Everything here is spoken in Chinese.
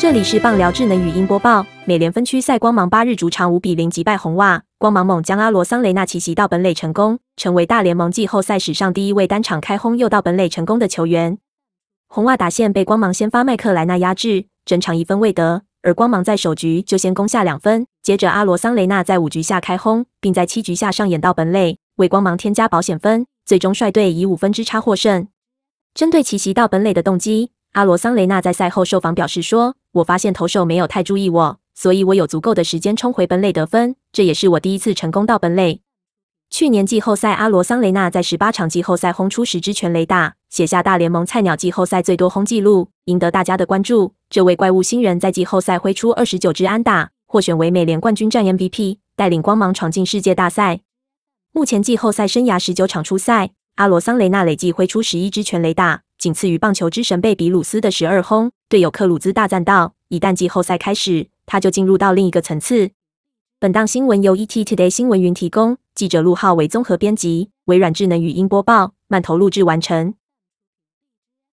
这里是棒聊智能语音播报。美联分区赛，光芒八日主场五比零击败红袜，光芒猛将阿罗桑雷纳奇袭到本垒成功，成为大联盟季后赛史上第一位单场开轰又到本垒成功的球员。红袜打线被光芒先发麦克莱纳压制，整场一分未得，而光芒在首局就先攻下两分，接着阿罗桑雷纳在五局下开轰，并在七局下上演到本垒，为光芒添加保险分，最终率队以五分之差获胜。针对奇袭到本垒的动机。阿罗桑雷纳在赛后受访表示说：“我发现投手没有太注意我，所以我有足够的时间冲回本垒得分。这也是我第一次成功到本垒。去年季后赛，阿罗桑雷纳在十八场季后赛轰出十支全垒打，写下大联盟菜鸟季后赛最多轰纪录，赢得大家的关注。这位怪物新人在季后赛挥出二十九支安打，获选为美联冠军战 MVP，带领光芒闯进世界大赛。目前季后赛生涯十九场出赛，阿罗桑雷纳累计挥出十一支全垒打。”仅次于棒球之神贝比鲁斯的十二轰，队友克鲁兹大赞道：“一旦季后赛开始，他就进入到另一个层次。”本档新闻由 ET Today 新闻云提供，记者陆浩为综合编辑，微软智能语音播报，慢投录制完成。